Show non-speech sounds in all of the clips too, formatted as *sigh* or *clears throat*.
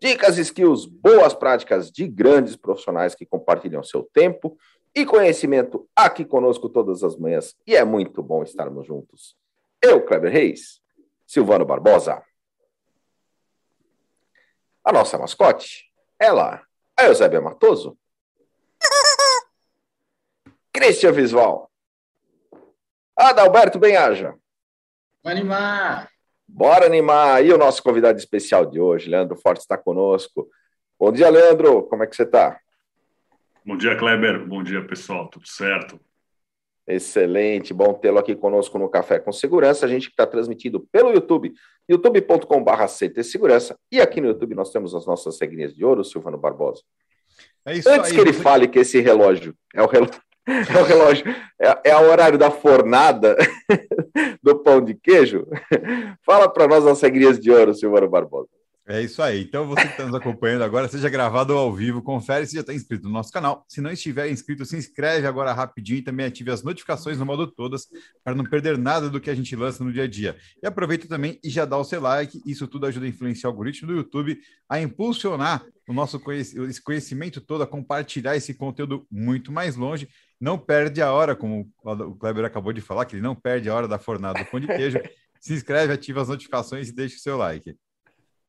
Dicas, skills, boas práticas de grandes profissionais que compartilham seu tempo e conhecimento aqui conosco todas as manhãs. E é muito bom estarmos juntos. Eu, Kleber Reis, Silvano Barbosa. A nossa mascote, ela, a Eusébia Matoso. *laughs* Christian Visval. Adalberto Benhaja. Vai animar! Bora animar! E o nosso convidado especial de hoje, Leandro Forte, está conosco. Bom dia, Leandro. Como é que você está? Bom dia, Kleber. Bom dia, pessoal. Tudo certo? Excelente, bom tê-lo aqui conosco no Café com Segurança. A gente está transmitindo pelo YouTube, youtube.com.br CT Segurança. E aqui no YouTube nós temos as nossas regrinhas de ouro, Silvano Barbosa. É Antes aí, que ele você... fale que esse relógio é o relógio, *laughs* é o relógio, é, é o horário da fornada *laughs* do pão de queijo, *laughs* fala para nós as regrinhas de ouro, Silvano Barbosa. É isso aí. Então, você que está nos acompanhando agora, seja gravado ou ao vivo, confere se já está inscrito no nosso canal. Se não estiver inscrito, se inscreve agora rapidinho e também ative as notificações no modo todas para não perder nada do que a gente lança no dia a dia. E aproveita também e já dá o seu like. Isso tudo ajuda a influenciar o algoritmo do YouTube a impulsionar o nosso esse conhecimento todo, a compartilhar esse conteúdo muito mais longe. Não perde a hora, como o Kleber acabou de falar, que ele não perde a hora da fornada do pão de queijo. *laughs* se inscreve, ativa as notificações e deixa o seu like.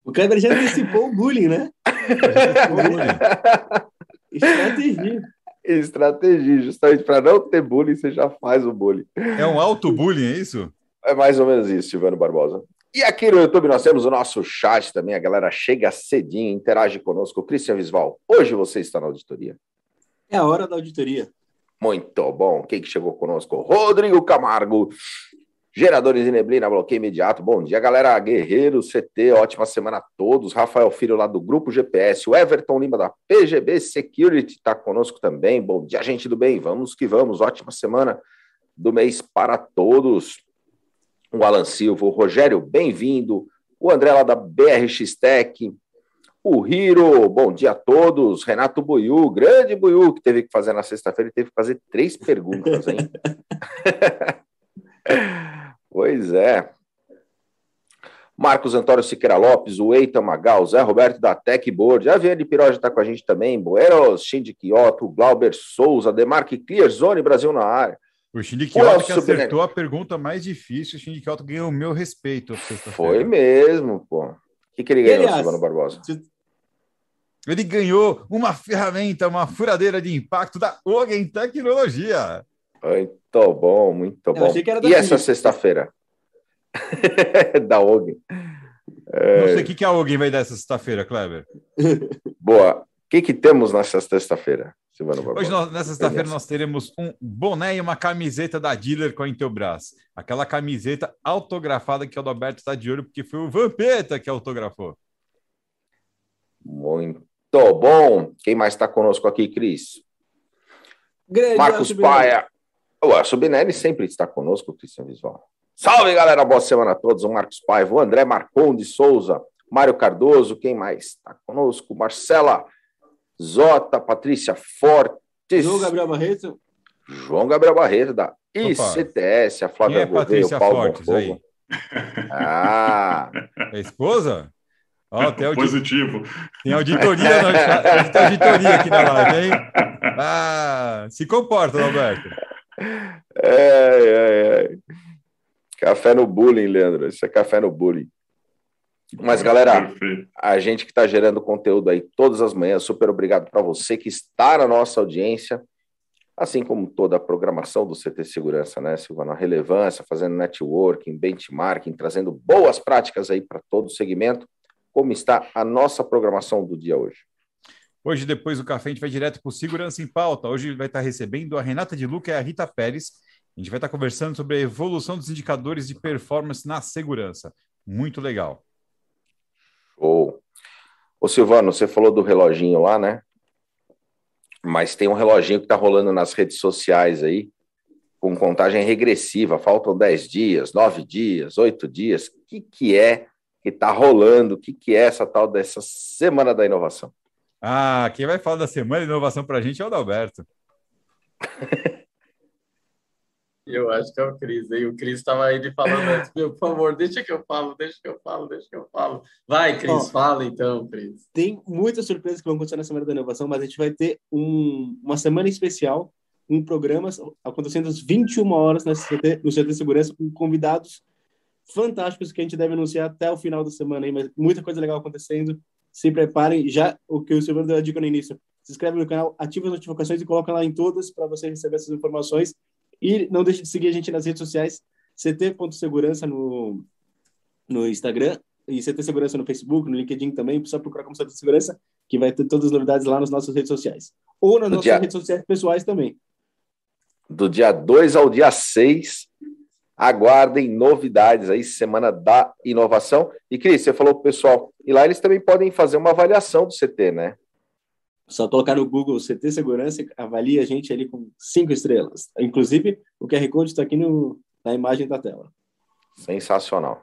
O Kleber já antecipou o bullying, né? *laughs* Estratégia. Estratégia, justamente para não ter bullying, você já faz o bullying. É um auto-bullying, é isso? É mais ou menos isso, Silvano Barbosa. E aqui no YouTube nós temos o nosso chat também, a galera chega cedinho, interage conosco. Cristian Visval, hoje você está na auditoria. É a hora da auditoria. Muito bom. Quem que chegou conosco? Rodrigo Camargo, Geradores de neblina, bloqueio imediato. Bom dia, galera. Guerreiro, CT, ótima semana a todos. Rafael Filho, lá do Grupo GPS. O Everton Lima, da PGB Security, está conosco também. Bom dia, gente do bem. Vamos que vamos. Ótima semana do mês para todos. O Alan Silva, o Rogério, bem-vindo. O André, lá da BRX Tech. O Hiro, bom dia a todos. Renato Buiu, grande Buiu, que teve que fazer na sexta-feira, teve que fazer três perguntas, hein? *laughs* Pois é. Marcos Antônio Siqueira Lopes, o Eita Magal, Zé Roberto da Tech Board, a Viane Piroja está com a gente também, Boeros, Shindy Kioto, Glauber Souza, Demarque Clear Zone Brasil na área. O Shindy Kioto que acertou a pergunta mais difícil, o Shindy Kioto ganhou o meu respeito. Foi mesmo, pô. O que, que ele ganhou, aliás, Silvano Barbosa? Ele ganhou uma ferramenta, uma furadeira de impacto da Ogen Tecnologia. Muito bom, muito bom. E essa sexta-feira? *laughs* da OG. É... Não sei o que, que a OG vai dar essa sexta-feira, Kleber. *laughs* Boa. O que, que temos nessa sexta-feira, Hoje, nós, nessa sexta-feira, nós teremos um boné e uma camiseta da Dealer com a Intelbras. Aquela camiseta autografada que o Adalberto está de olho, porque foi o Vampeta que autografou. Muito bom. Quem mais está conosco aqui, Cris? Grande Marcos Paia. O Elcio Binelli sempre está conosco, Cristian Visual. Salve, galera! Boa semana a todos. O Marcos Paiva, o André Marcon de Souza, Mário Cardoso, quem mais está conosco? Marcela Zota, Patrícia Fortes. João Gabriel Barreto. João Gabriel Barreto, da ICTS, a Flávia quem é Gouveia, o Paulo Fortes, aí? Ah! É esposa? Oh, tem audit... Positivo. Tem auditoria, no... tem auditoria aqui na live, hein? Ah, se comporta, Roberto. É, é, é. Café no bullying, Leandro. Isso é café no bullying. Mas, galera, a gente que está gerando conteúdo aí todas as manhãs, super obrigado para você que está na nossa audiência, assim como toda a programação do CT Segurança, né, Silvana? A relevância, fazendo networking, benchmarking, trazendo boas práticas aí para todo o segmento. Como está a nossa programação do dia hoje? Hoje, depois do café, a gente vai direto para o Segurança em Pauta. Hoje vai estar recebendo a Renata de Luca e a Rita Pérez. A gente vai estar conversando sobre a evolução dos indicadores de performance na segurança. Muito legal. Show. Ô, Silvano, você falou do reloginho lá, né? mas tem um reloginho que está rolando nas redes sociais aí, com contagem regressiva. Faltam 10 dias, 9 dias, 8 dias. O que, que é que está rolando? O que, que é essa tal dessa Semana da Inovação? Ah, quem vai falar da Semana de Inovação para a gente é o Adalberto. *laughs* Eu acho que é o Cris. E o Cris estava aí de falando antes, *laughs* meu, por favor, deixa que eu falo, deixa que eu falo, deixa que eu falo. Vai, Cris, fala então, Cris. Tem muitas surpresas que vão acontecer na Semana da Inovação, mas a gente vai ter um, uma semana especial, um programa acontecendo às 21 horas na CT, no CT Segurança, com convidados fantásticos que a gente deve anunciar até o final da semana, aí, mas muita coisa legal acontecendo. Se preparem. Já o que o Silvano deu a dica no início. Se inscreve no canal, ativa as notificações e coloca lá em todas para você receber essas informações. E não deixe de seguir a gente nas redes sociais, ct.segurança no, no Instagram e CT Segurança no Facebook, no LinkedIn também, só procurar como CT Segurança, que vai ter todas as novidades lá nas nossas redes sociais. Ou nas No nossas dia- redes sociais pessoais também. Do dia 2 ao dia 6, aguardem novidades aí, Semana da Inovação. E, Cris, você falou pro pessoal, e lá eles também podem fazer uma avaliação do CT, né? Só colocar no Google CT Segurança, avalie a gente ali com cinco estrelas. Inclusive, o QR Code está aqui no, na imagem da tela. Sensacional.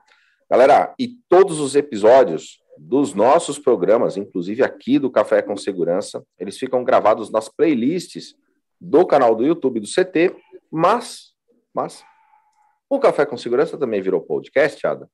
Galera, e todos os episódios dos nossos programas, inclusive aqui do Café com Segurança, eles ficam gravados nas playlists do canal do YouTube do CT, mas, mas o Café com Segurança também virou podcast, Ada.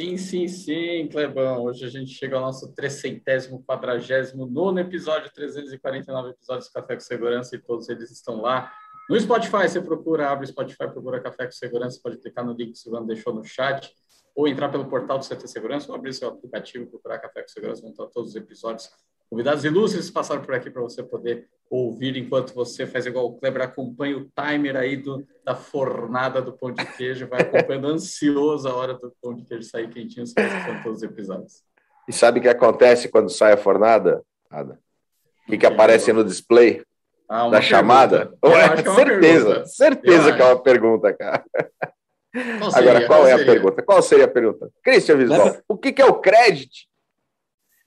Sim, sim, sim, Clebão. Hoje a gente chega ao nosso 300 quadragésimo nono episódio, 349 episódios do Café com Segurança e todos eles estão lá. No Spotify, você procura, abre o Spotify, procura Café com Segurança, pode clicar no link que o Silvano deixou no chat, ou entrar pelo portal do CT Segurança, ou abrir seu aplicativo, procurar Café com Segurança, vão estar todos os episódios. Convidados ilustres passaram por aqui para você poder ouvir enquanto você faz igual o Kleber, acompanha o timer aí do, da fornada do pão de queijo, vai acompanhando *laughs* ansioso a hora do pão de queijo sair quentinho, você vai escutando todos os episódios. E sabe o que acontece quando sai a fornada, Ada? O que, que aparece no display Ah, uma da chamada? pergunta. Eu Ué, acho é uma certeza, pergunta. certeza Eu que é uma pergunta, cara. Qual? Agora, qual é a pergunta? Qual seria a pergunta? Christian Visbal, Leva- o que, que é o crédito?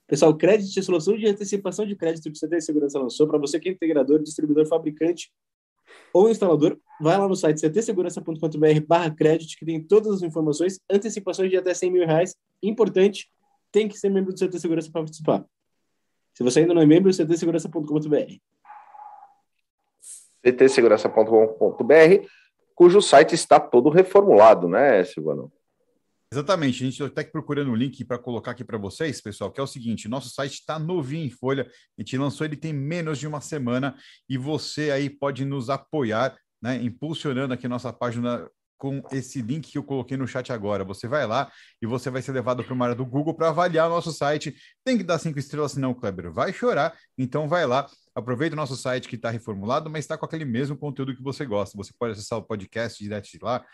Pessoal, Credit é solução de antecipação de crédito que o CT Segurança lançou para você que é integrador, distribuidor, fabricante ou instalador. Vai lá no site ctsegurança.com.br barra crédito, que tem todas as informações, antecipações de até 100 mil reais. Importante, tem que ser membro do CT Segurança para participar. Se você ainda não é membro, ctsegurança.com.br. ctsegurança.com.br, cujo site está todo reformulado, né, Silvano? Exatamente, a gente está aqui procurando um link para colocar aqui para vocês, pessoal, que é o seguinte: nosso site está novinho em folha, a gente lançou ele tem menos de uma semana e você aí pode nos apoiar, né, impulsionando aqui nossa página com esse link que eu coloquei no chat agora. Você vai lá e você vai ser levado para uma área do Google para avaliar o nosso site. Tem que dar cinco estrelas, senão Kleber vai chorar. Então vai lá, aproveita o nosso site que está reformulado, mas está com aquele mesmo conteúdo que você gosta. Você pode acessar o podcast direto de lá.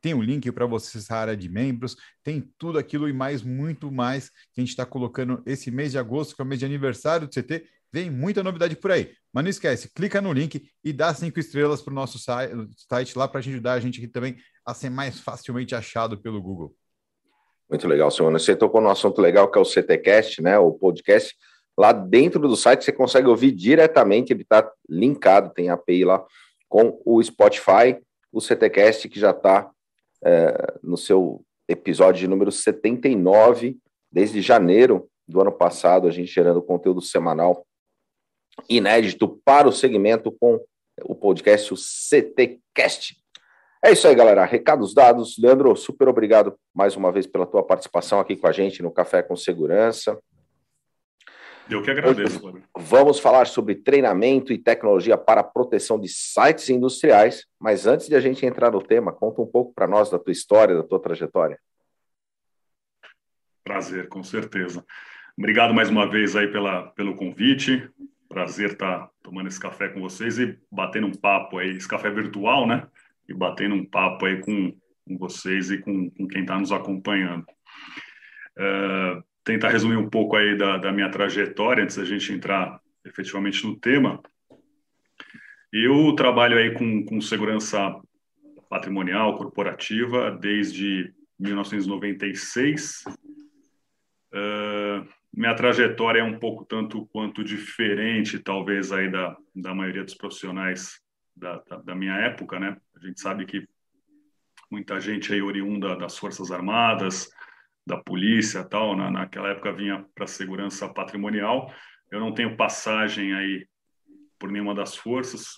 Tem um link para você acessar a área de membros, tem tudo aquilo e mais, muito mais que a gente está colocando esse mês de agosto, que é o mês de aniversário do CT. Vem muita novidade por aí. Mas não esquece, clica no link e dá cinco estrelas para o nosso site, lá para ajudar a gente aqui também a ser mais facilmente achado pelo Google. Muito legal, Silvano. Você tocou num assunto legal que é o CTcast, né? O podcast. Lá dentro do site você consegue ouvir diretamente, ele está linkado, tem API lá com o Spotify, o CTcast que já está é, no seu episódio de número 79, desde janeiro do ano passado, a gente gerando conteúdo semanal inédito para o segmento com o podcast, o CTcast. É isso aí, galera. Recados dados. Leandro, super obrigado mais uma vez pela tua participação aqui com a gente no Café com Segurança. Eu que agradeço, Cláudio. Vamos falar sobre treinamento e tecnologia para proteção de sites industriais. Mas antes de a gente entrar no tema, conta um pouco para nós da tua história, da tua trajetória. Prazer, com certeza. Obrigado mais uma vez aí pela, pelo convite. Prazer estar tomando esse café com vocês e batendo um papo aí, esse café virtual, né? E batendo um papo aí com, com vocês e com, com quem está nos acompanhando. Uh, tentar resumir um pouco aí da, da minha trajetória antes da gente entrar efetivamente no tema. Eu trabalho aí com, com segurança patrimonial corporativa desde 1996. Uh, minha trajetória é um pouco tanto quanto diferente, talvez, aí da, da maioria dos profissionais da, da, da minha época, né? A gente sabe que muita gente aí oriunda das Forças Armadas, da polícia tal, na, naquela época vinha para segurança patrimonial. Eu não tenho passagem aí por nenhuma das forças,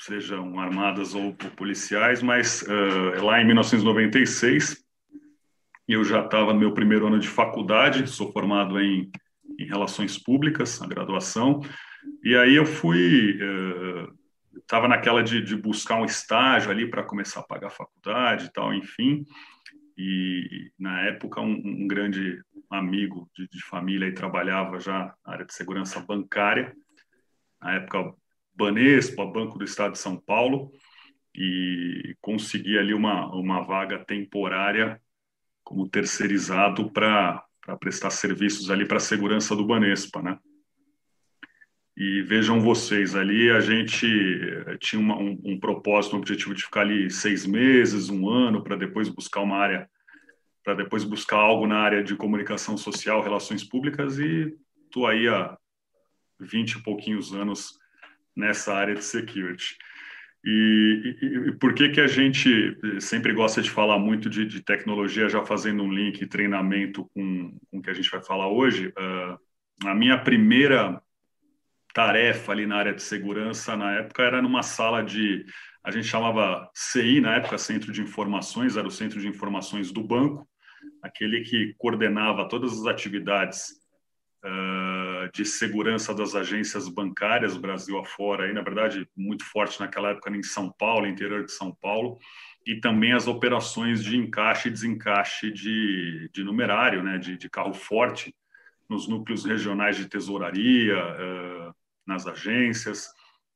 sejam armadas ou policiais, mas uh, lá em 1996 eu já estava no meu primeiro ano de faculdade, sou formado em, em relações públicas, a graduação, e aí eu fui estava uh, naquela de, de, buscar um estágio ali para começar a pagar a faculdade e tal, enfim. E na época um, um grande amigo de, de família e trabalhava já na área de segurança bancária, na época Banespa, Banco do Estado de São Paulo, e consegui ali uma, uma vaga temporária como terceirizado para prestar serviços ali para a segurança do Banespa, né? E vejam vocês, ali a gente eh, tinha uma, um, um, propósito, um objetivo de ficar ali seis meses, um ano, para depois buscar uma área, para depois buscar algo na área de comunicação social, relações públicas, e estou aí há vinte e pouquinhos anos nessa área de security. E, e, e, por que que a gente sempre gosta de falar muito de, de tecnologia, já fazendo um link treinamento com, com o que a gente vai falar hoje? Uh, a minha primeira tarefa ali na área de segurança, na época, era numa sala de, a gente chamava CI, na época, Centro de Informações, era o Centro de Informações do banco, aquele que coordenava todas as atividades uh, de segurança das agências bancárias Brasil afora, aí, na verdade, muito forte naquela época em São Paulo, interior de São Paulo, e também as operações de encaixe e desencaixe de, de numerário, né, de, de carro forte, nos núcleos regionais de tesouraria, uh, nas agências.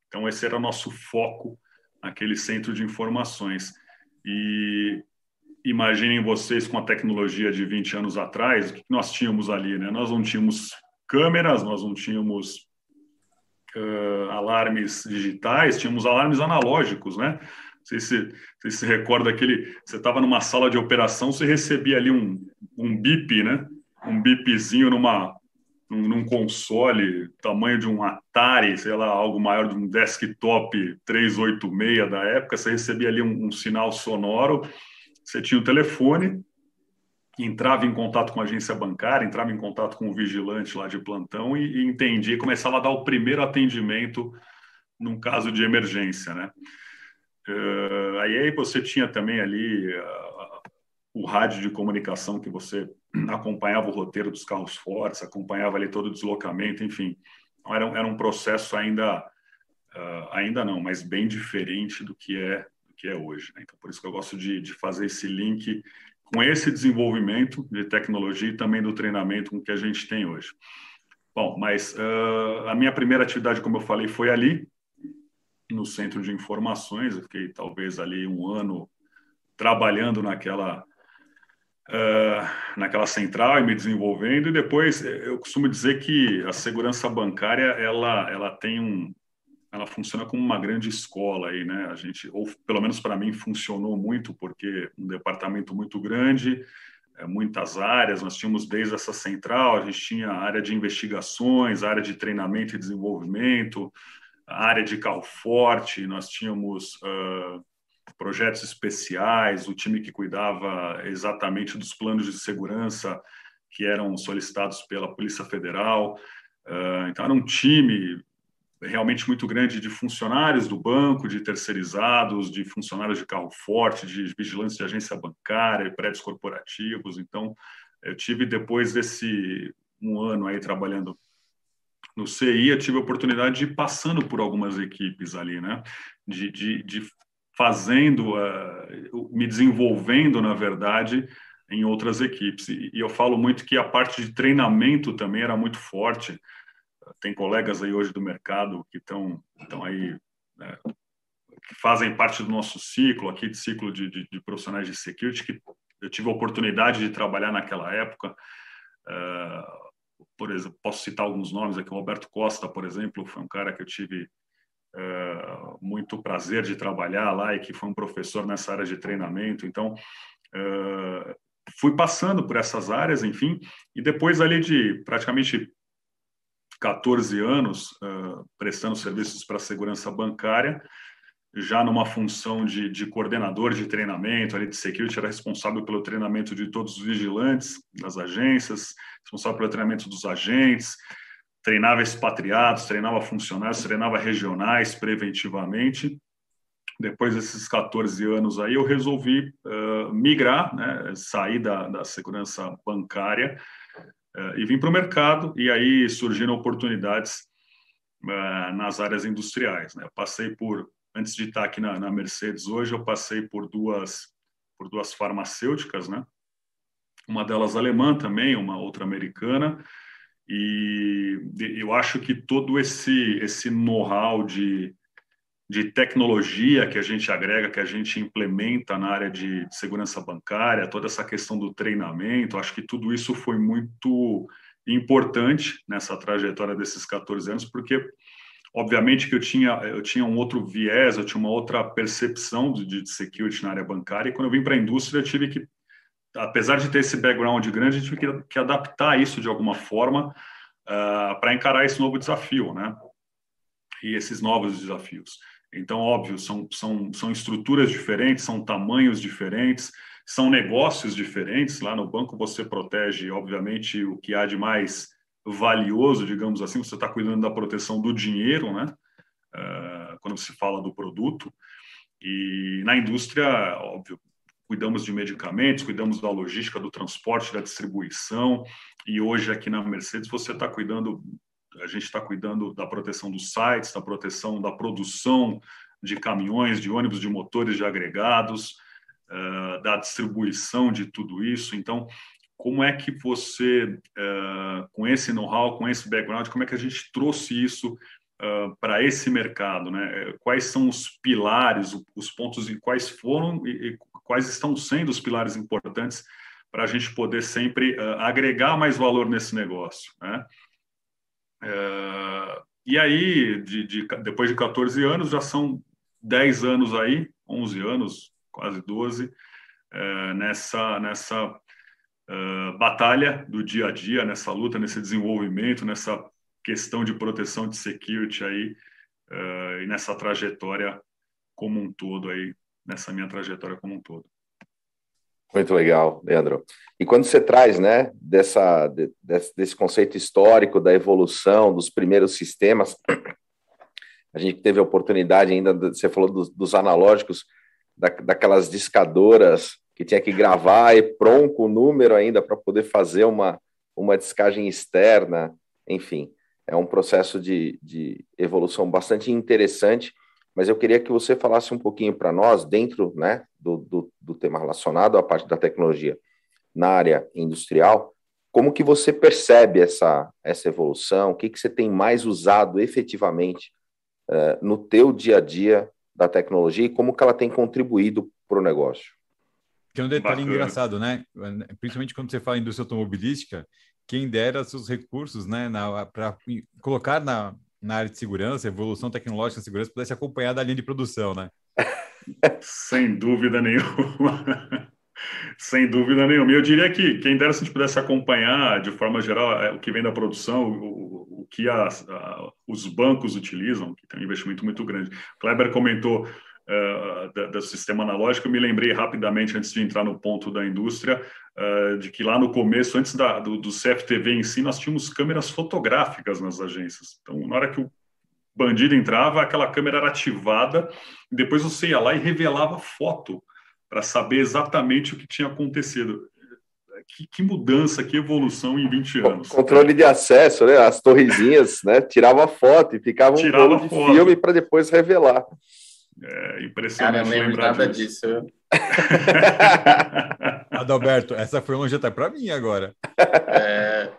Então, esse era nosso foco, aquele centro de informações. E imaginem vocês com a tecnologia de 20 anos atrás, o que nós tínhamos ali, né? Nós não tínhamos câmeras, nós não tínhamos uh, alarmes digitais, tínhamos alarmes analógicos, né? Você se, você se recorda aquele, você estava numa sala de operação, você recebia ali um, um bip, né? Um bipzinho numa num, num console tamanho de um Atari, sei lá, algo maior de um desktop 386 da época, você recebia ali um, um sinal sonoro você tinha o telefone, entrava em contato com a agência bancária, entrava em contato com o vigilante lá de plantão e, e entendia, começava a dar o primeiro atendimento num caso de emergência, né? Uh, aí você tinha também ali uh, o rádio de comunicação que você acompanhava o roteiro dos carros fortes, acompanhava ali todo o deslocamento, enfim. Então, era, era um processo ainda, uh, ainda não, mas bem diferente do que é que é hoje. Né? Então, por isso que eu gosto de, de fazer esse link com esse desenvolvimento de tecnologia e também do treinamento com que a gente tem hoje. Bom, mas uh, a minha primeira atividade, como eu falei, foi ali, no centro de informações. Eu fiquei talvez ali um ano trabalhando naquela uh, naquela central e me desenvolvendo. E depois, eu costumo dizer que a segurança bancária ela ela tem um, ela funciona como uma grande escola aí, né? A gente, ou pelo menos para mim, funcionou muito porque um departamento muito grande, é, muitas áreas. Nós tínhamos desde essa central, a gente tinha área de investigações, área de treinamento e desenvolvimento, área de carro forte. Nós tínhamos uh, projetos especiais, o time que cuidava exatamente dos planos de segurança que eram solicitados pela Polícia Federal. Uh, então era um time realmente muito grande de funcionários do banco, de terceirizados, de funcionários de carro forte, de vigilância de agência bancária, prédios corporativos. Então, eu tive depois desse um ano aí trabalhando no CI, eu tive a oportunidade de ir passando por algumas equipes ali, né? De, de, de fazendo, uh, me desenvolvendo, na verdade, em outras equipes. E, eu falo muito que a parte de treinamento também era muito forte. Tem colegas aí hoje do mercado que estão aí né, que fazem parte do nosso ciclo aqui de ciclo de, de, de, profissionais de security que eu tive a oportunidade de trabalhar naquela época. Uh, por exemplo posso citar alguns nomes aqui. O Roberto Costa por exemplo foi um cara que eu tive uh, muito prazer de trabalhar lá e que foi um professor nessa área de treinamento. Então uh, fui passando por essas áreas, enfim, e depois ali de praticamente 14 anos uh, prestando serviços para a segurança bancária, já numa função de, de, coordenador de treinamento, ali de security, era responsável pelo treinamento de todos os vigilantes das agências, responsável pelo treinamento dos agentes, treinava expatriados, treinava funcionários, treinava regionais preventivamente. Depois desses 14 anos aí, eu resolvi uh, migrar, né, sair da, da segurança bancária uh, e vim para o mercado. E aí surgiram oportunidades uh, nas áreas industriais. Né? Eu passei por, antes de estar aqui na, na, Mercedes hoje, eu passei por duas, por duas farmacêuticas, né? Uma delas alemã também, uma outra americana. E eu acho que todo esse, esse know-how de de tecnologia que a gente agrega, que a gente implementa na área de segurança bancária, toda essa questão do treinamento, acho que tudo isso foi muito importante nessa trajetória desses 14 anos, porque obviamente que eu tinha eu tinha um outro viés, eu tinha uma outra percepção de, de security na área bancária, e quando eu vim para a indústria, eu tive que apesar de ter esse background grande, a gente que, que adaptar isso de alguma forma uh, ah, para encarar esse novo desafio, né? E esses novos desafios. Então, óbvio, são, são, são estruturas diferentes, são tamanhos diferentes, são negócios diferentes. Lá no banco você protege, obviamente, o que há de mais valioso, digamos assim, você está cuidando da proteção do dinheiro, né? Uh, quando se fala do produto. E na indústria, óbvio, cuidamos de medicamentos, cuidamos da logística, do transporte, da distribuição. E hoje aqui na Mercedes você está cuidando a gente está cuidando da proteção dos sites, da proteção da produção de caminhões, de ônibus, de motores, de agregados, uh, da distribuição de tudo isso. Então, como é que você, uh, com esse know-how, com esse background, como é que a gente trouxe isso uh, para esse mercado? Né? Quais são os pilares, os pontos e quais foram e, e quais estão sendo os pilares importantes para a gente poder sempre agregar mais valor nesse negócio? Né? É, e aí, de, de, depois de 14 anos, já são 10 anos aí, 11 anos, quase 12, é, nessa, nessa é, batalha do dia a dia, nessa luta, nesse desenvolvimento, nessa questão de proteção de security aí, e nessa trajetória como um todo aí, nessa minha trajetória como um todo. Muito legal, Leandro. E quando você traz, né, dessa, de, desse conceito histórico da evolução dos primeiros sistemas, a gente teve a oportunidade ainda, você falou dos, dos analógicos, da, daquelas discadoras que tinha que gravar e pronto o número ainda para poder fazer uma, uma descagem externa, enfim, é um processo de, de evolução bastante interessante mas eu queria que você falasse um pouquinho para nós, dentro né, do, do, do, tema relacionado à parte da tecnologia na área industrial, como que você percebe essa, essa evolução, o que, que você tem mais usado efetivamente uh, no teu dia a dia da tecnologia e como que ela tem contribuído para o negócio. Que é um detalhe Bacana. engraçado, né? Principalmente quando você fala em indústria automobilística, quem dera seus recursos, né, para colocar na, na área de segurança, evolução tecnológica de segurança, pudesse acompanhar da linha de produção, né? *laughs* Sem dúvida nenhuma. *laughs* Sem dúvida nenhuma. Eu diria que quem dera se a gente pudesse acompanhar de forma geral é, o que vem da produção, o, o que as, a, os bancos utilizam, que tem um investimento muito grande. Kleber comentou uh, do sistema analógico, eu me lembrei rapidamente, antes de entrar no ponto da indústria, uh, de que lá no começo, antes da, do, do, CFTV em si, nós tínhamos câmeras fotográficas nas agências. Então, na hora que o bandido entrava, aquela câmera era ativada, e depois você ia lá e revelava foto para saber exatamente o que tinha acontecido. Que, que, mudança, que evolução em 20 anos. Controle de acesso, né? As torrezinhas, né? Tirava foto e ficava um Tirava de foto. filme para depois revelar. É impressionante Cara, eu lembrar nada disso. disso. *laughs* *laughs* Adalberto, essa foi uma jeta para mim agora. É...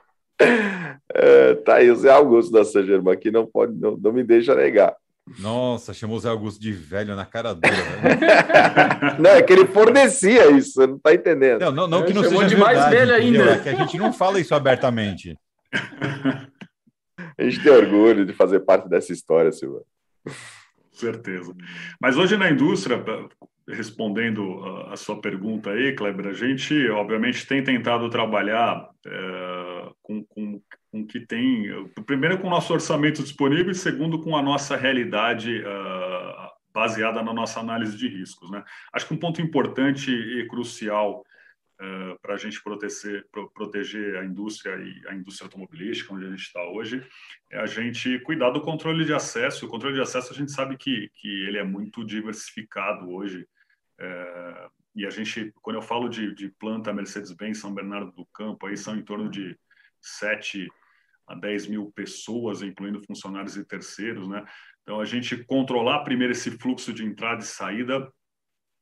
É, tá aí o Zé Augusto da Germain que não pode, não, não me deixa negar. Nossa, chamou o Zé Augusto de velho na cara dura. *laughs* não, é que ele fornecia isso, você não tá entendendo. Não, não, não que não seja de verdade, mais velho ainda. É que a gente não fala isso abertamente. A gente tem orgulho de fazer parte dessa história, Silva certeza. Mas hoje na indústria, respondendo a, sua pergunta aí, Kleber, a gente obviamente tem tentado trabalhar é, com, com, com que tem, primeiro com o nosso orçamento disponível e segundo com a nossa realidade uh, baseada na nossa análise de riscos. Né? Acho que um ponto importante e crucial uh, para a gente proteger, proteger a indústria e a indústria automobilística, onde a gente está hoje, é a gente cuidar do controle de acesso. O controle de acesso a gente sabe que, que ele é muito diversificado hoje. Uh, e a gente, quando eu falo de, de planta Mercedes-Benz São Bernardo do Campo, aí são em torno de sete a 10 mil pessoas, incluindo funcionários e terceiros, né? Então, a gente controlar primeiro esse fluxo de entrada e saída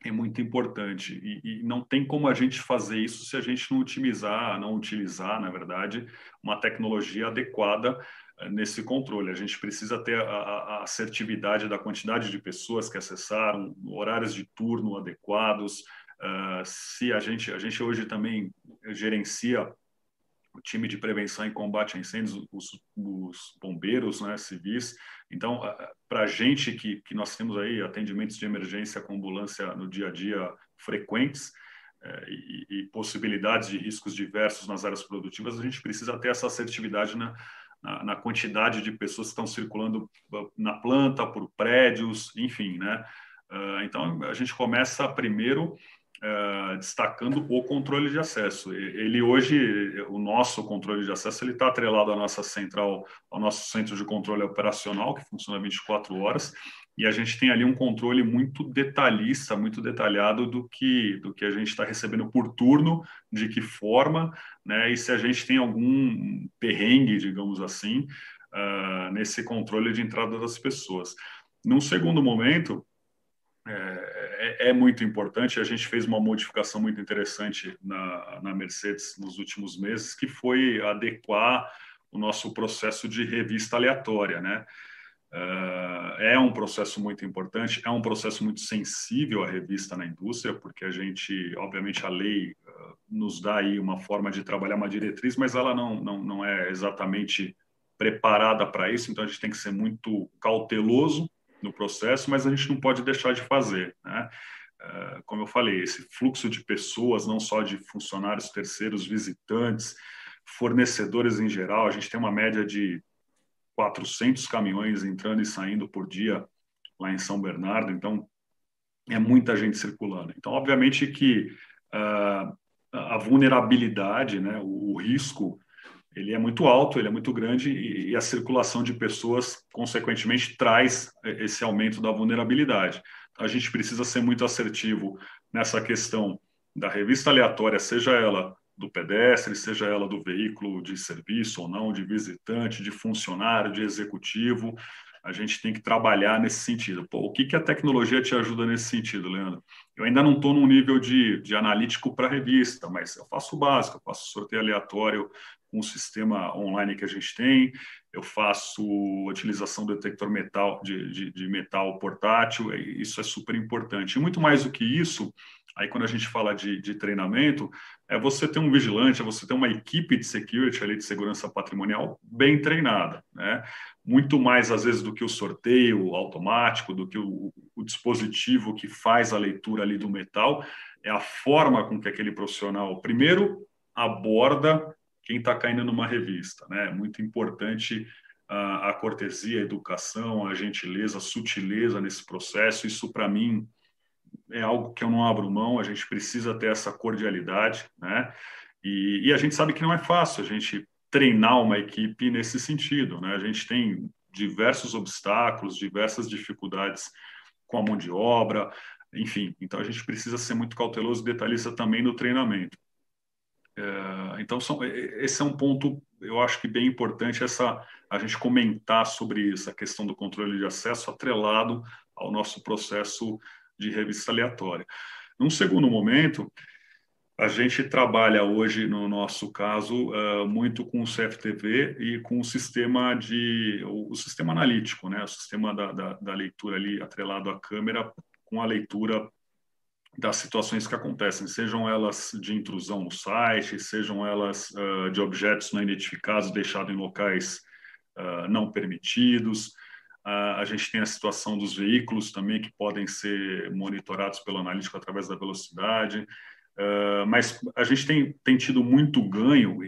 é muito importante e, e, não tem como a gente fazer isso se a gente não otimizar, não utilizar, na verdade, uma tecnologia adequada eh, nesse controle. A gente precisa ter a, a, assertividade da quantidade de pessoas que acessaram, horários de turno adequados. Uh, se a gente, a gente hoje também gerencia o time de prevenção e combate a incêndios, os, os bombeiros né, civis. Então, para a gente que, que nós temos aí atendimentos de emergência com ambulância no dia a dia frequentes é, e, e, possibilidades de riscos diversos nas áreas produtivas, a gente precisa ter essa assertividade na, na, na quantidade de pessoas que estão circulando na planta, por prédios, enfim, né? Uh, então, a gente começa primeiro Uh, destacando o controle de acesso. Ele hoje, o nosso controle de acesso, ele está atrelado à nossa central, ao nosso centro de controle operacional, que funciona 24 horas, e a gente tem ali um controle muito detalhista, muito detalhado do que, do que a gente está recebendo por turno, de que forma, né, e se a gente tem algum perrengue, digamos assim, uh, nesse controle de entrada das pessoas. Num segundo momento, é, é, é, muito importante. A gente fez uma modificação muito interessante na, na Mercedes nos últimos meses, que foi adequar o nosso processo de revista aleatória, né? Uh, é um processo muito importante, é um processo muito sensível à revista na indústria, porque a gente, obviamente, a lei uh, nos dá aí uma forma de trabalhar uma diretriz, mas ela não, não, não é exatamente preparada para isso, então a gente tem que ser muito cauteloso no processo, mas a gente não pode deixar de fazer. Né? Uh, como eu falei, esse fluxo de pessoas, não só de funcionários terceiros, visitantes, fornecedores em geral, a gente tem uma média de 400 caminhões entrando e saindo por dia lá em São Bernardo, então é muita gente circulando. Então, obviamente que uh, a vulnerabilidade, né, o, o risco ele é muito alto, ele é muito grande e, e, a circulação de pessoas, consequentemente, traz esse aumento da vulnerabilidade. Então, a gente precisa ser muito assertivo nessa questão da revista aleatória, seja ela do pedestre, seja ela do veículo de serviço ou não, de visitante, de funcionário, de executivo. A gente tem que trabalhar nesse sentido. Pô, o que, que a tecnologia te ajuda nesse sentido, Leandro? Eu ainda não estou num nível de, de analítico para revista, mas eu faço o básico, eu faço sorteio aleatório com o sistema online que a gente tem, eu faço utilização do detector metal, de, de, de metal portátil, isso é super importante. E muito mais do que isso, aí quando a gente fala de, de, treinamento, é você ter um vigilante, é você ter uma equipe de security ali, de segurança patrimonial bem treinada, né? Muito mais, às vezes, do que o sorteio automático, do que o, o dispositivo que faz a leitura ali do metal, é a forma com que aquele profissional, primeiro, aborda quem está caindo numa revista. Né? É muito importante a, a cortesia, a educação, a gentileza, a sutileza nesse processo. Isso, para mim, é algo que eu não abro mão. A gente precisa ter essa cordialidade. Né? E, e a gente sabe que não é fácil a gente treinar uma equipe nesse sentido. Né? A gente tem diversos obstáculos, diversas dificuldades com a mão de obra, enfim. Então a gente precisa ser muito cauteloso e detalhista também no treinamento. É, então, são, esse é um ponto, eu acho que bem importante, essa, a gente comentar sobre isso, a questão do controle de acesso atrelado ao nosso processo de revista aleatória. Num segundo momento, a gente trabalha hoje, no nosso caso, uh, muito com o CFTV e com o sistema de o sistema analítico, né? O sistema da, da, da leitura ali atrelado à câmera com a leitura das situações que acontecem, sejam elas de intrusão no site, sejam elas uh, de objetos não identificados deixados em locais uh, não permitidos. a gente tem a situação dos veículos também que podem ser monitorados pelo analítico através da velocidade. Uh, mas a gente tem, tem tido muito ganho,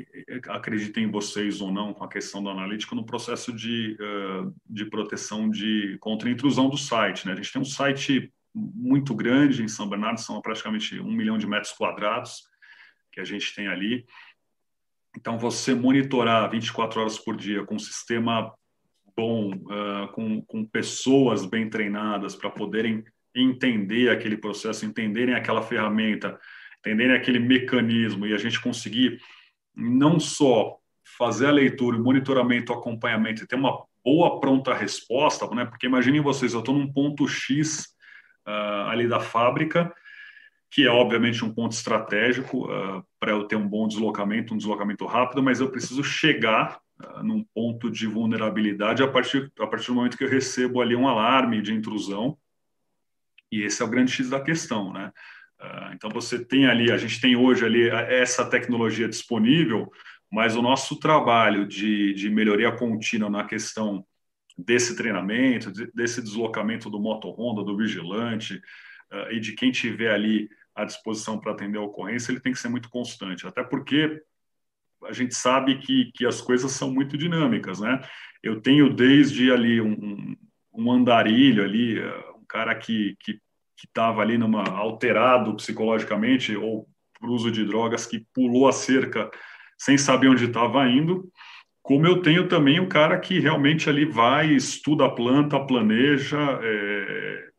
acreditem vocês ou não, com a questão do analítico no processo de, uh, de proteção de contra intrusão do site. Né? A gente tem um site muito grande em São Bernardo, são praticamente um milhão de metros quadrados que a gente tem ali. Então, você monitorar 24 horas por dia com um sistema bom, uh, com, com pessoas bem treinadas para poderem entender aquele processo, entenderem aquela ferramenta, entenderem aquele mecanismo e a gente conseguir não só fazer a leitura, o monitoramento, o acompanhamento e ter uma boa pronta resposta, né? Porque imaginem vocês, eu estou num ponto X uh, ali da fábrica, que é obviamente um ponto estratégico uh, para eu ter um bom deslocamento, um deslocamento rápido, mas eu preciso chegar uh, num ponto de vulnerabilidade a partir, a partir do momento que eu recebo ali um alarme de intrusão, e esse é o grande X da questão, né? Ah, então você tem ali, a gente tem hoje ali essa tecnologia disponível, mas o nosso trabalho de, de melhoria contínua na questão desse treinamento, desse deslocamento do moto Honda, do vigilante uh, e de quem tiver ali à disposição para atender a ocorrência, ele tem que ser muito constante, até porque a gente sabe que, que as coisas são muito dinâmicas, né? Eu tenho desde ali um, um andarilho ali, uh, um cara que que estava ali numa alterado psicologicamente ou por uso de drogas que pulou a cerca sem saber onde estava indo, como eu tenho também o cara que realmente ali vai, estuda a planta, planeja, é,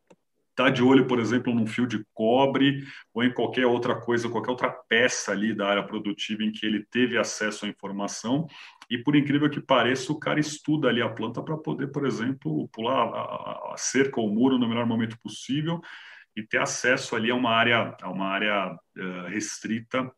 tá de olho, por exemplo, num fio de cobre ou em qualquer outra coisa, qualquer outra peça ali da área produtiva em que ele teve acesso à informação. E por incrível que pareça, o cara estuda ali a planta para poder, por exemplo, pular a, a cerca ou o muro no melhor momento possível e ter acesso ali a uma área, a uma área uh, restrita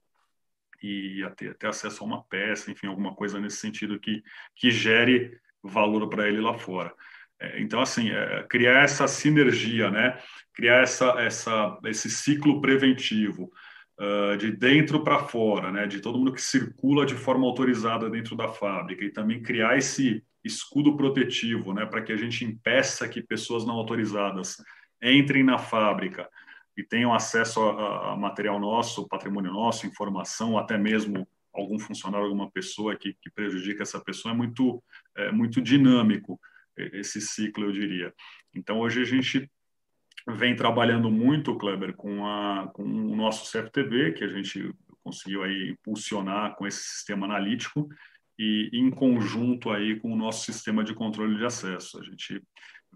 e ter, ter, acesso a uma peça, enfim, alguma coisa nesse sentido que, que gere valor para ele lá fora. É, então, assim, é, criar essa sinergia, né? criar essa, essa, esse ciclo preventivo uh, de dentro para fora, né? de todo mundo que circula de forma autorizada dentro da fábrica e também criar esse escudo protetivo né? para que a gente impeça que pessoas não autorizadas entrem na fábrica e tenham acesso a, a material nosso, patrimônio nosso, informação, até mesmo algum funcionário, alguma pessoa que, que prejudica essa pessoa, é muito, é muito dinâmico esse ciclo, eu diria. Então, hoje a gente vem trabalhando muito, Kleber, com, a, com o nosso CFTV, que a gente conseguiu aí impulsionar com esse sistema analítico, e em conjunto aí com o nosso sistema de controle de acesso. A gente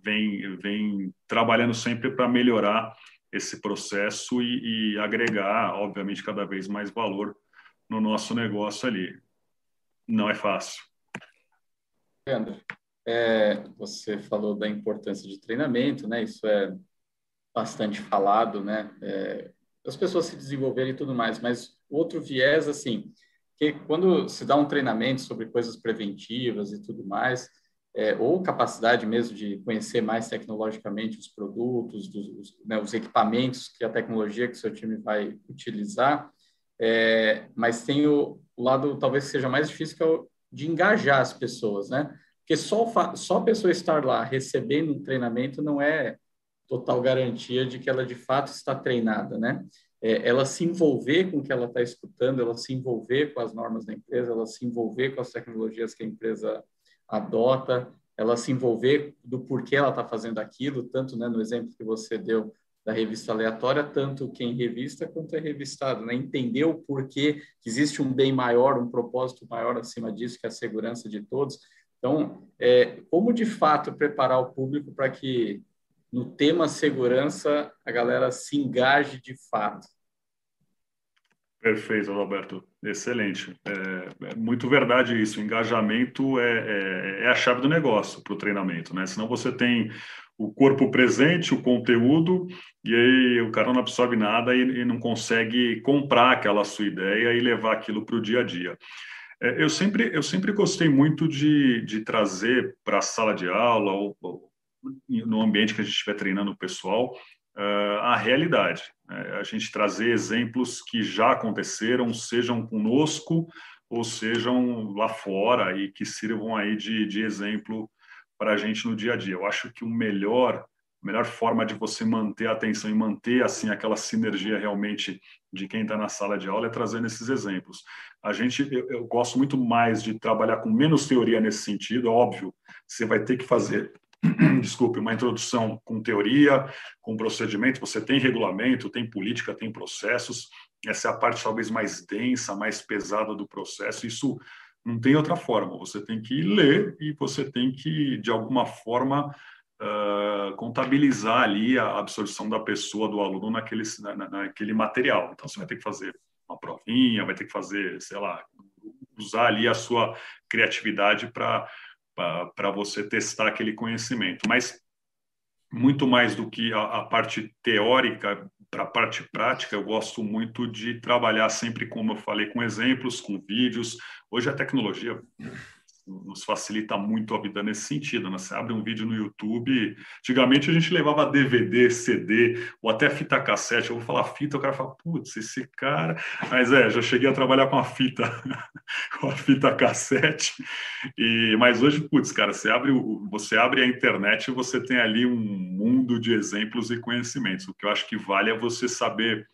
vem, vem trabalhando sempre para melhorar esse processo e, e, agregar, obviamente, cada vez mais valor no nosso negócio ali. Não é fácil. Leandro, é, você falou da importância de treinamento, né? Isso é bastante falado, né? É, as pessoas se desenvolverem e tudo mais, mas outro viés, assim, que quando se dá um treinamento sobre coisas preventivas e tudo mais, é, ou capacidade mesmo de conhecer mais tecnologicamente os produtos, dos, né, os equipamentos que a tecnologia que o seu time vai utilizar, é, mas tem o, o, lado talvez seja mais difícil que é o de engajar as pessoas, né? Porque só, só a pessoa estar lá recebendo um treinamento não é total garantia de que ela de fato está treinada, né? É, ela se envolver com o que ela está escutando, ela se envolver com as normas da empresa, ela se envolver com as tecnologias que a empresa adota, ela se envolver do porquê ela está fazendo aquilo, tanto né, no exemplo que você deu da revista aleatória, tanto quem revista quanto é revistado, né? entender o porquê que existe um bem maior, um propósito maior acima disso, que é a segurança de todos. Então, é, como de fato preparar o público para que no tema segurança a galera se engaje de fato? Perfeito, Roberto. Excelente. É, é muito verdade isso. engajamento é, é, é, a chave do negócio para o treinamento, né? Senão você tem o corpo presente, o conteúdo, e aí o cara não absorve nada e, e não consegue comprar aquela sua ideia e levar aquilo para o dia a dia. É, eu, sempre, eu sempre gostei muito de, de trazer para a sala de aula ou, ou no ambiente que a gente estiver treinando o pessoal, uh, a realidade. Né? A gente trazer exemplos que já aconteceram, sejam conosco ou sejam lá fora e que sirvam aí de, de exemplo para a gente no dia a dia. Eu acho que o melhor a melhor forma de você manter a atenção e manter assim aquela sinergia realmente de quem está na sala de aula é trazendo esses exemplos. A gente, eu, eu, gosto muito mais de trabalhar com menos teoria nesse sentido, é óbvio. Você vai ter que fazer, *clears throat* desculpe, uma introdução com teoria, com procedimento. Você tem regulamento, tem política, tem processos. Essa é a parte talvez mais densa, mais pesada do processo. Isso não tem outra forma. Você tem que ler e você tem que de alguma forma uh, contabilizar ali a absorção da pessoa, do aluno, naquele, na, naquele material. Então, você vai ter que fazer uma provinha, vai ter que fazer, sei lá, usar ali a sua criatividade para você testar aquele conhecimento. Mas muito mais do que a, a parte teórica para a parte prática, eu gosto muito de trabalhar sempre, como eu falei, com exemplos, com vídeos. Hoje a tecnologia nos facilita muito a vida nesse sentido. Né? Você abre um vídeo no YouTube. Antigamente a gente levava DVD, CD ou até fita cassete. Eu vou falar fita, o cara fala, putz, esse cara. Mas é, já cheguei a trabalhar com a fita, *laughs* com a fita cassete. E mas hoje, putz, cara, você abre você abre a internet e você tem ali um mundo de exemplos e conhecimentos. O que eu acho que vale é você saber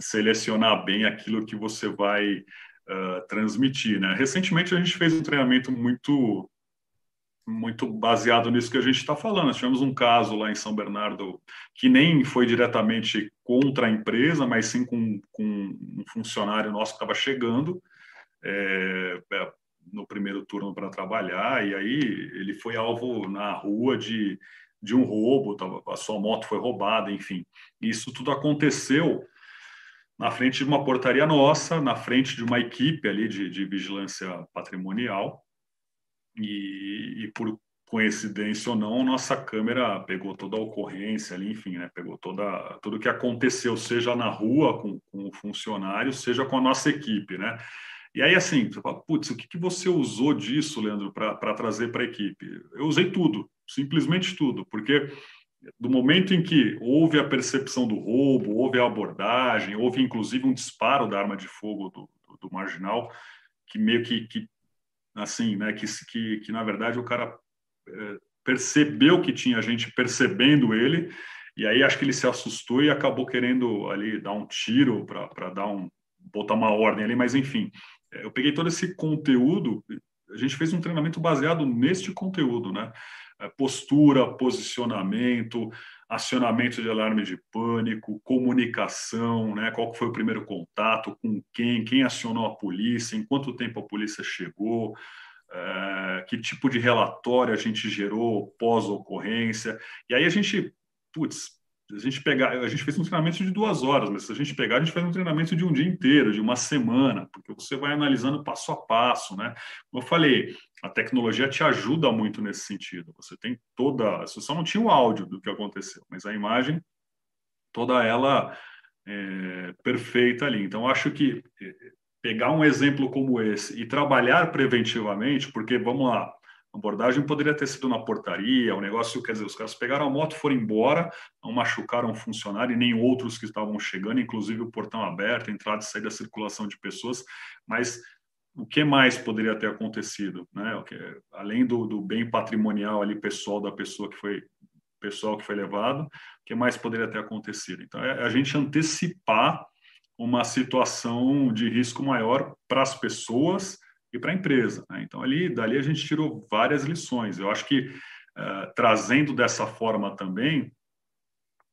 selecionar bem aquilo que você vai uh, transmitir. Né? Recentemente a gente fez um treinamento muito muito baseado nisso que a gente está falando. Nós tivemos um caso lá em São Bernardo que nem foi diretamente contra a empresa, mas sim com, com um funcionário nosso que estava chegando é, no primeiro turno para trabalhar, e aí ele foi alvo na rua de, de um roubo, a sua moto foi roubada, enfim. Isso tudo aconteceu na frente de uma portaria nossa, na frente de uma equipe ali de, de vigilância patrimonial. E, e, por coincidência ou não, nossa câmera pegou toda a ocorrência ali, enfim, né, pegou toda, tudo que aconteceu, seja na rua com, com o funcionário, seja com a nossa equipe, né? E aí, assim, você fala, putz, o que, que você usou disso, Leandro, para trazer para a equipe? Eu usei tudo, simplesmente tudo, porque do momento em que houve a percepção do roubo, houve a abordagem, houve inclusive um disparo da arma de fogo do, do, do marginal, que meio que, que assim, né, que, que, que, na verdade o cara é, percebeu que tinha gente percebendo ele, e aí acho que ele se assustou e acabou querendo ali dar um tiro para dar um botar uma ordem ali, mas enfim, é, eu peguei todo esse conteúdo, a gente fez um treinamento baseado neste conteúdo, né? Postura, posicionamento, acionamento de alarme de pânico, comunicação, né? qual foi o primeiro contato, com quem, quem acionou a polícia, em quanto tempo a polícia chegou, é, que tipo de relatório a gente gerou pós-ocorrência. E aí a gente, putz, a gente pegar, a gente fez um treinamento de duas horas, mas se a gente pegar, a gente faz um treinamento de um dia inteiro, de uma semana, porque você vai analisando passo a passo, né? Como eu falei, a tecnologia te ajuda muito nesse sentido. Você tem toda, você só não tinha o áudio do que aconteceu, mas a imagem, toda ela é, perfeita ali. Então, acho que é, pegar um exemplo como esse e trabalhar preventivamente, porque vamos lá, a abordagem poderia ter sido na portaria, o negócio, quer dizer, os caras pegaram a moto, foram embora, não machucaram o funcionário e nem outros que estavam chegando, inclusive o portão aberto, entrada e saída da circulação de pessoas, mas o que mais poderia ter acontecido, né? Além do, do bem patrimonial ali pessoal da pessoa que foi pessoal que foi levado, o que mais poderia ter acontecido? Então, é a gente antecipar uma situação de risco maior para as pessoas e para a empresa. Né? Então, ali, dali a gente tirou várias lições. Eu acho que uh, trazendo dessa forma também,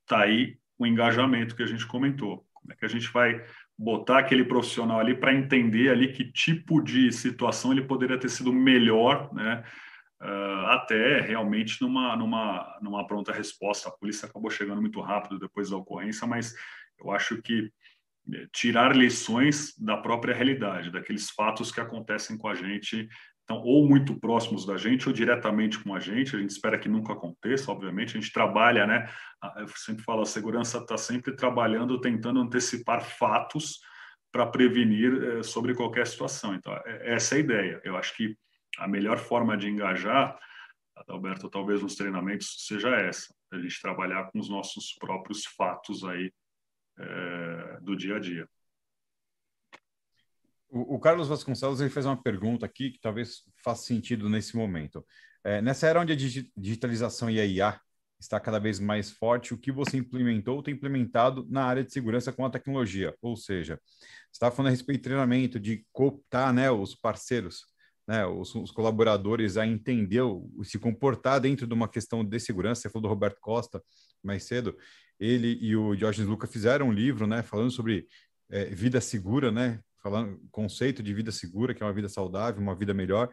está aí o engajamento que a gente comentou. Como é que a gente vai botar aquele profissional ali para entender ali que tipo de situação ele poderia ter sido melhor, né? Uh, até realmente numa, numa, numa pronta resposta. A polícia acabou chegando muito rápido depois da ocorrência, mas eu acho que tirar lições da própria realidade, daqueles fatos que acontecem com a gente, então, ou muito próximos da gente, ou diretamente com a gente. A gente espera que nunca aconteça, obviamente. A gente trabalha, né? Eu sempre falo, a segurança está sempre trabalhando, tentando antecipar fatos para prevenir é, sobre qualquer situação. Então, é, essa é a ideia. Eu acho que a melhor forma de engajar, Alberto, talvez nos treinamentos seja essa, a gente trabalhar com os nossos próprios fatos aí é, do dia a dia. O, o, Carlos Vasconcelos ele fez uma pergunta aqui que talvez faça sentido nesse momento. É, nessa era onde a digitalização e a IA está cada vez mais forte, o que você implementou ou tem implementado na área de segurança com a tecnologia? Ou seja, você está falando a respeito de treinamento, de cooptar né, os parceiros, né, os, os, colaboradores a entender, se comportar dentro de uma questão de segurança. Você falou do Roberto Costa mais cedo. Ele e o Diógenes Luca fizeram um livro né, falando sobre é, vida segura, né, falando conceito de vida segura, que é uma vida saudável, uma vida melhor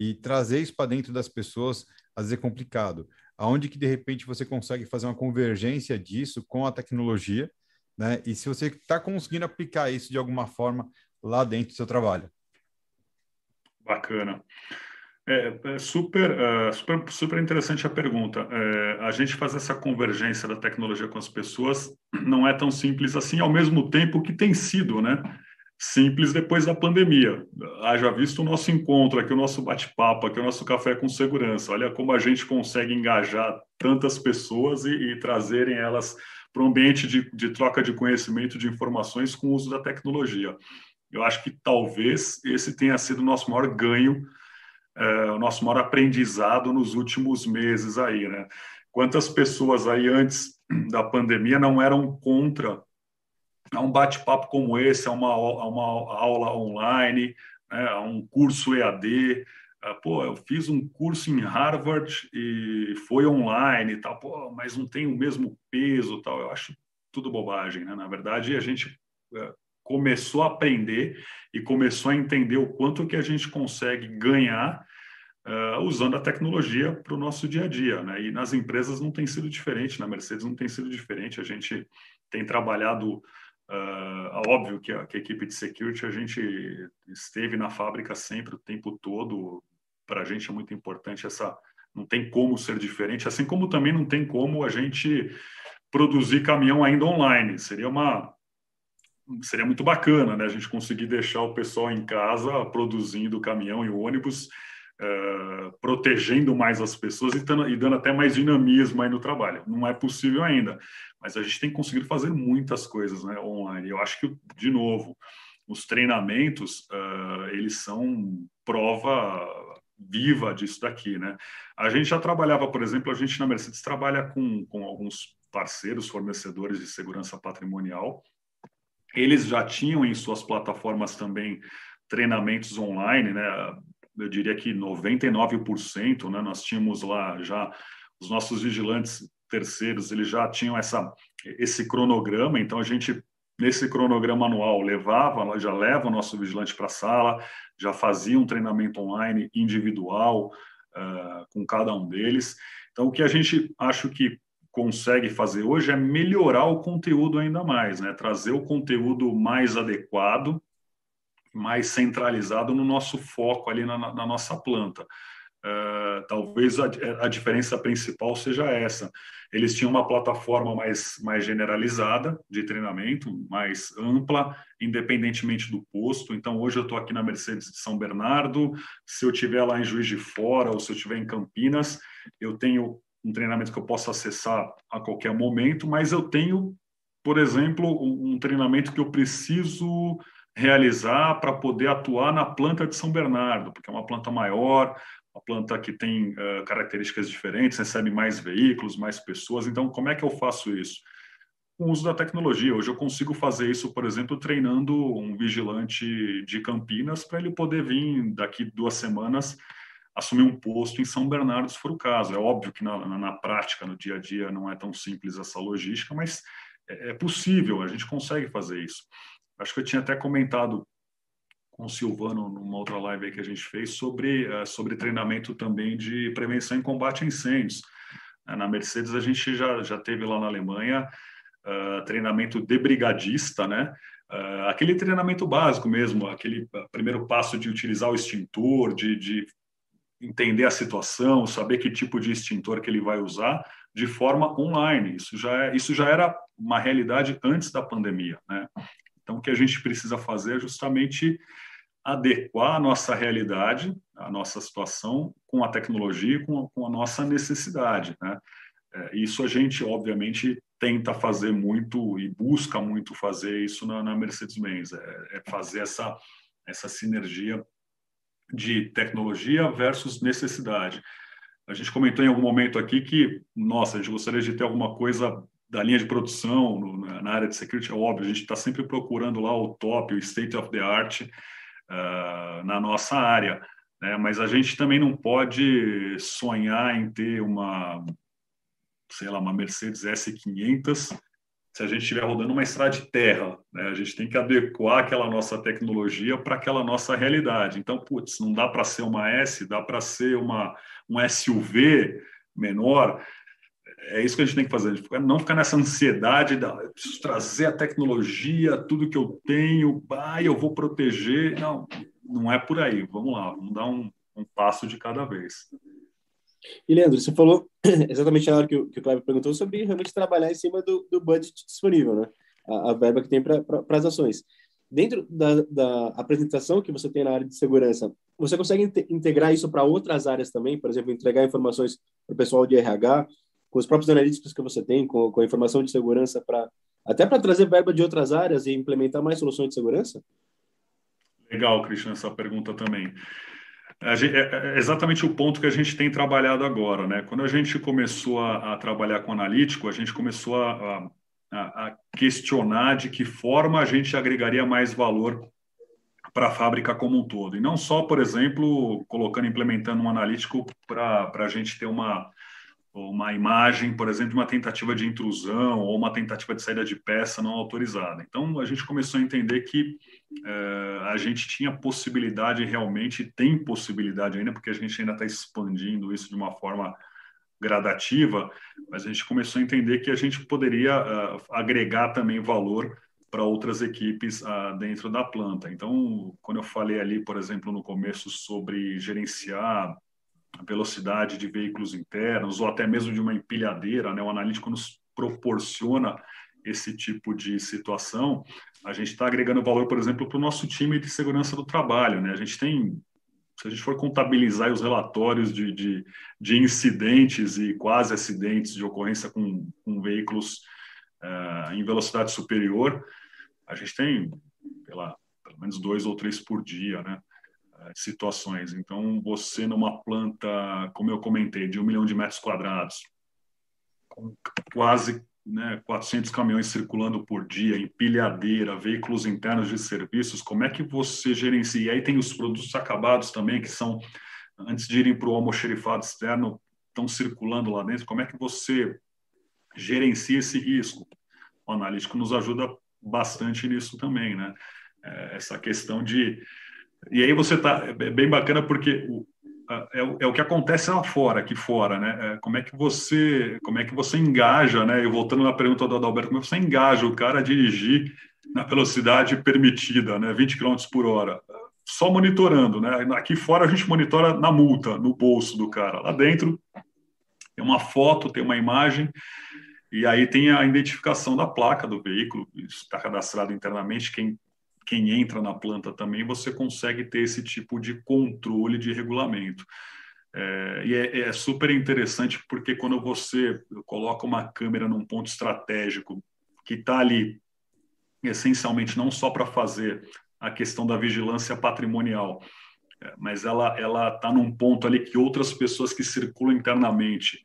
e trazer isso para dentro das pessoas às vezes é complicado. Aonde que de repente você consegue fazer uma convergência disso com a tecnologia, né? E se você está conseguindo aplicar isso de alguma forma lá dentro do seu trabalho. Bacana. É, é super, uh, super, super interessante a pergunta. É, a gente fazer essa convergência da tecnologia com as pessoas *clears throat* não é tão simples assim, ao mesmo tempo que tem sido, né? simples depois da pandemia. Haja visto o nosso encontro aqui, o nosso bate-papo aqui, o nosso café com segurança. Olha como a gente consegue engajar tantas pessoas e, e trazerem elas para um ambiente de, de, troca de conhecimento, de informações com o uso da tecnologia. Eu acho que talvez esse tenha sido o nosso maior ganho, é, o nosso maior aprendizado nos últimos meses aí, né? Quantas pessoas aí antes *clears throat* da pandemia não eram contra a um bate-papo como esse, a uma, a uma aula online, né, a um curso EAD. Ah, pô, eu fiz um curso em Harvard e foi online e tal, pô, mas não tem o mesmo peso tal. Eu acho tudo bobagem, né? Na verdade, a gente é, começou a aprender e começou a entender o quanto que a gente consegue ganhar uh, usando a tecnologia para o nosso dia a dia, né? E nas empresas não tem sido diferente, na Mercedes não tem sido diferente. A gente tem trabalhado Uh, óbvio que a, que a, equipe de security, a gente esteve na fábrica sempre, o tempo todo. Para a gente é muito importante essa. Não tem como ser diferente, assim como também não tem como a gente produzir caminhão ainda online. Seria uma. Seria muito bacana, né? A gente conseguir deixar o pessoal em casa produzindo o caminhão e o ônibus, uh, protegendo mais as pessoas e, tando, e dando até mais dinamismo aí no trabalho. Não é possível ainda mas a gente tem conseguido fazer muitas coisas né, online. Eu acho que, de novo, os treinamentos, uh, eles são prova viva disso daqui, né? A gente já trabalhava, por exemplo, a gente na Mercedes trabalha com, com alguns parceiros, fornecedores de segurança patrimonial. Eles já tinham em suas plataformas também treinamentos online, né? Eu diria que 99%, né? Nós tínhamos lá já os nossos vigilantes terceiros eles já tinham essa esse cronograma, então a gente nesse cronograma anual levava, já leva o nosso vigilante para a sala, já fazia um treinamento online individual uh, com cada um deles. Então o que a gente acho que consegue fazer hoje é melhorar o conteúdo ainda mais, né? Trazer o conteúdo mais adequado, mais centralizado no nosso foco ali na, na nossa planta. Uh, talvez a, a, diferença principal seja essa. Eles tinham uma plataforma mais, mais generalizada de treinamento, mais ampla, independentemente do posto. Então, hoje eu estou aqui na Mercedes de São Bernardo. Se eu estiver lá em Juiz de Fora ou se eu estiver em Campinas, eu tenho um treinamento que eu posso acessar a qualquer momento, mas eu tenho, por exemplo, um, um treinamento que eu preciso realizar para poder atuar na planta de São Bernardo, porque é uma planta maior, uma planta que tem uh, características diferentes, recebe mais veículos, mais pessoas. Então, como é que eu faço isso? Com o uso da tecnologia. Hoje eu consigo fazer isso, por exemplo, treinando um vigilante de Campinas para ele poder vir daqui duas semanas assumir um posto em São Bernardo, se for o caso. É óbvio que na, na, na prática, no dia a dia, não é tão simples essa logística, mas é, é possível, a gente consegue fazer isso. Acho que eu tinha até comentado com o Silvano numa outra live que a gente fez sobre, uh, sobre treinamento também de prevenção e combate a incêndios. Uh, na Mercedes a gente já, já teve lá na Alemanha uh, treinamento de brigadista, né? aquele treinamento básico mesmo, aquele primeiro passo de utilizar o extintor, de, de entender a situação, saber que tipo de extintor que ele vai usar de forma online. Isso já, é, isso já era uma realidade antes da pandemia, né? Então, o que a gente precisa fazer é justamente adequar a nossa realidade, a nossa situação com a tecnologia, com a, com a nossa necessidade. Né? É, isso a gente, obviamente, tenta fazer muito e busca muito fazer isso na, na Mercedes-Benz, é, é, fazer essa, essa sinergia de tecnologia versus necessidade. A gente comentou em algum momento aqui que, nossa, a gente gostaria de ter alguma coisa da linha de produção no, na área de security, é óbvio, a gente está sempre procurando lá o top, o state of the art uh, na nossa área, né? mas a gente também não pode sonhar em ter uma, sei lá, uma Mercedes S500 se a gente estiver rodando uma estrada de terra, né? A gente tem que adequar aquela nossa tecnologia para aquela nossa realidade. Então, putz, não dá para ser uma S, dá para ser uma um SUV menor. É isso que a gente tem que fazer, não ficar nessa ansiedade de eu preciso trazer a tecnologia, tudo que eu tenho, bah, eu vou proteger. Não, não é por aí. Vamos lá, vamos dar um, um passo de cada vez. E, Leandro, você falou *clears throat* exatamente na hora que o, que o Cleber perguntou sobre realmente trabalhar em cima do, do budget disponível, né? A, a verba que tem para as ações. Dentro da, da, apresentação que você tem na área de segurança, você consegue integrar isso para outras áreas também? Por exemplo, entregar informações para o pessoal de RH, com os próprios analíticos que você tem, com, com a informação de segurança, para até para trazer verba de outras áreas e implementar mais soluções de segurança? Legal, Cristian, essa pergunta também. Gente, é, é exatamente o ponto que a gente tem trabalhado agora, né? Quando a gente começou a, a trabalhar com analítico, a gente começou a, a, a, questionar de que forma a gente agregaria mais valor para a fábrica como um todo. E não só, por exemplo, colocando, implementando um analítico para a gente ter uma, uma imagem, por exemplo, de uma tentativa de intrusão ou uma tentativa de saída de peça não autorizada. Então, a gente começou a entender que é, a gente tinha possibilidade realmente, tem possibilidade ainda, porque a gente ainda está expandindo isso de uma forma gradativa, mas a gente começou a entender que a gente poderia uh, agregar também valor para outras equipes uh, dentro da planta. Então, quando eu falei ali, por exemplo, no começo sobre gerenciar velocidade de veículos internos ou até mesmo de uma empilhadeira, né? O analítico nos proporciona esse tipo de situação. A gente está agregando valor, por exemplo, para o nosso time de segurança do trabalho, né? A gente tem se a gente for contabilizar os relatórios de, de, de incidentes e quase acidentes de ocorrência com, com veículos uh, em velocidade superior, a gente tem, pelo menos dois ou três por dia, né? Situações. Então, você numa planta, como eu comentei, de um milhão de metros quadrados, com quase né, 400 caminhões circulando por dia, empilhadeira, veículos internos de serviços, como é que você gerencia? E aí tem os produtos acabados também, que são, antes de irem para o almoxerifado externo, estão circulando lá dentro. Como é que você gerencia esse risco? O analítico nos ajuda bastante nisso também, né? É, essa questão de e aí você tá é bem bacana porque o, é, é, o que acontece lá fora, aqui fora, né? É, como é que você, como é que você engaja, né? E voltando na pergunta do Adalberto, como é que você engaja o cara a dirigir na velocidade permitida, né? 20 km por hora, só monitorando, né? Aqui fora a gente monitora na multa, no bolso do cara. Lá dentro tem uma foto, tem uma imagem e aí tem a identificação da placa do veículo, está cadastrado internamente quem quem entra na planta também, você consegue ter esse tipo de controle de regulamento. É, e é, é, super interessante porque quando você coloca uma câmera num ponto estratégico que está ali essencialmente não só para fazer a questão da vigilância patrimonial, é, mas ela ela está num ponto ali que outras pessoas que circulam internamente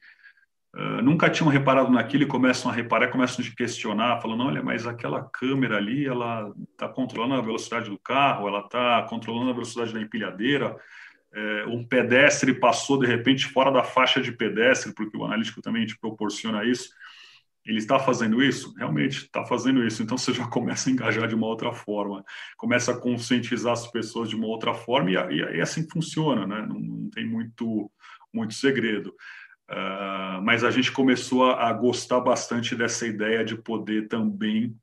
Uh, nunca tinham reparado naquilo e começam a reparar, começam a questionar, falando, olha, mas aquela câmera ali, ela está controlando a velocidade do carro, ela está controlando a velocidade da empilhadeira, é, um pedestre passou, de repente, fora da faixa de pedestre, porque o analítico também te proporciona isso, ele está fazendo isso? Realmente está fazendo isso. Então você já *laughs* começa a engajar de uma outra forma, começa a conscientizar as pessoas de uma outra forma e, e, e assim funciona, né? Não, não tem muito, muito segredo. Uh, mas a gente começou a, a, gostar bastante dessa ideia de poder também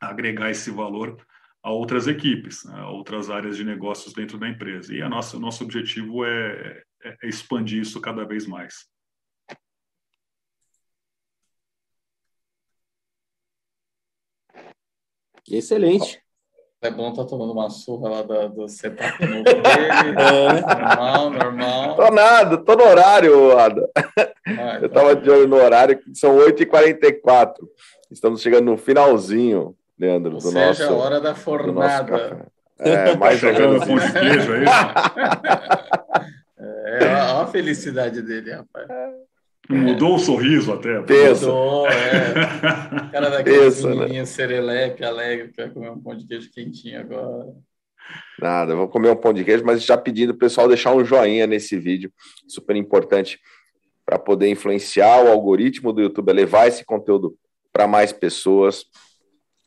agregar esse valor a outras equipes, né, a outras áreas de negócios dentro da empresa. E a nossa, o nosso objetivo é, é, é expandir isso cada vez mais. Excelente. Clebão tá tomando uma surra lá do, do setup novo dele. *laughs* É. Normal, normal. Tô nada, tô no horário, Ada. Ah, Eu tava de olho no horário, são 8h44. Estamos chegando no finalzinho, Leandro, ou do seja, nosso. a hora da fornada. É, mais menos pão de queijo aí. *laughs* É, olha a felicidade dele, rapaz. Mudou o sorriso até. Pensa. Mudou, é. O *laughs* cara daquele Pensa, né? menininho serelepe, alegre, que vai comer um pão de queijo quentinho agora. Nada, vou comer um pão de queijo, mas já pedindo o pessoal deixar um joinha nesse vídeo, super importante para poder influenciar o algoritmo do YouTube, a levar esse conteúdo para mais pessoas.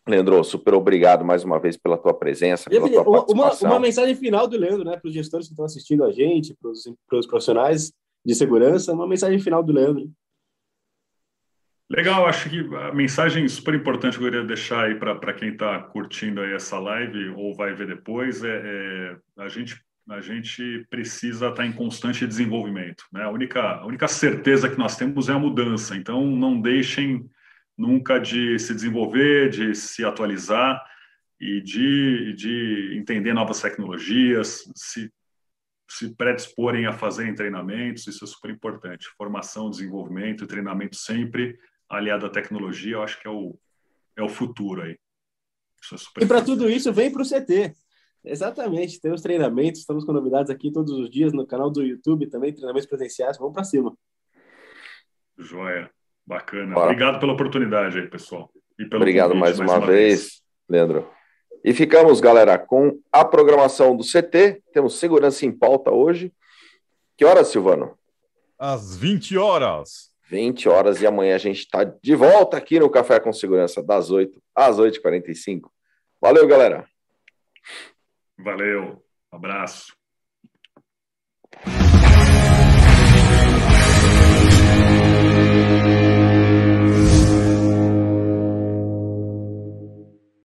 Leandro, super obrigado mais uma vez pela tua presença, pela tua uma, uma, participação. uma mensagem final do Leandro, né, para os gestores que estão assistindo a gente, para os profissionais de segurança, uma mensagem final do Leandro. Legal, acho que a mensagem super importante que eu queria deixar aí para quem está curtindo aí essa live ou vai ver depois é, é a gente a gente precisa estar em constante desenvolvimento, né? A única a única certeza que nós temos é a mudança. Então não deixem nunca de se desenvolver, de se atualizar e de, de entender novas tecnologias, se se predisporem a fazerem treinamentos, isso é super importante. Formação, desenvolvimento e treinamento sempre aliado à tecnologia, eu acho que é o, é o futuro aí. Isso é super E para tudo isso, vem para o CT. Exatamente, temos treinamentos, estamos com novidades aqui todos os dias no canal do YouTube também, treinamentos presenciais, vamos para cima. Joia, bacana. Bora. Obrigado pela oportunidade aí, pessoal. E pelo Obrigado convite mais uma vez, Leandro. E ficamos, galera, com a programação do CT. Temos segurança em pauta hoje. Que horas, Silvano? Às 20 horas. 20 horas e amanhã a gente está de volta aqui no Café com Segurança, das 8 às 8h45. Valeu, galera. Valeu, abraço.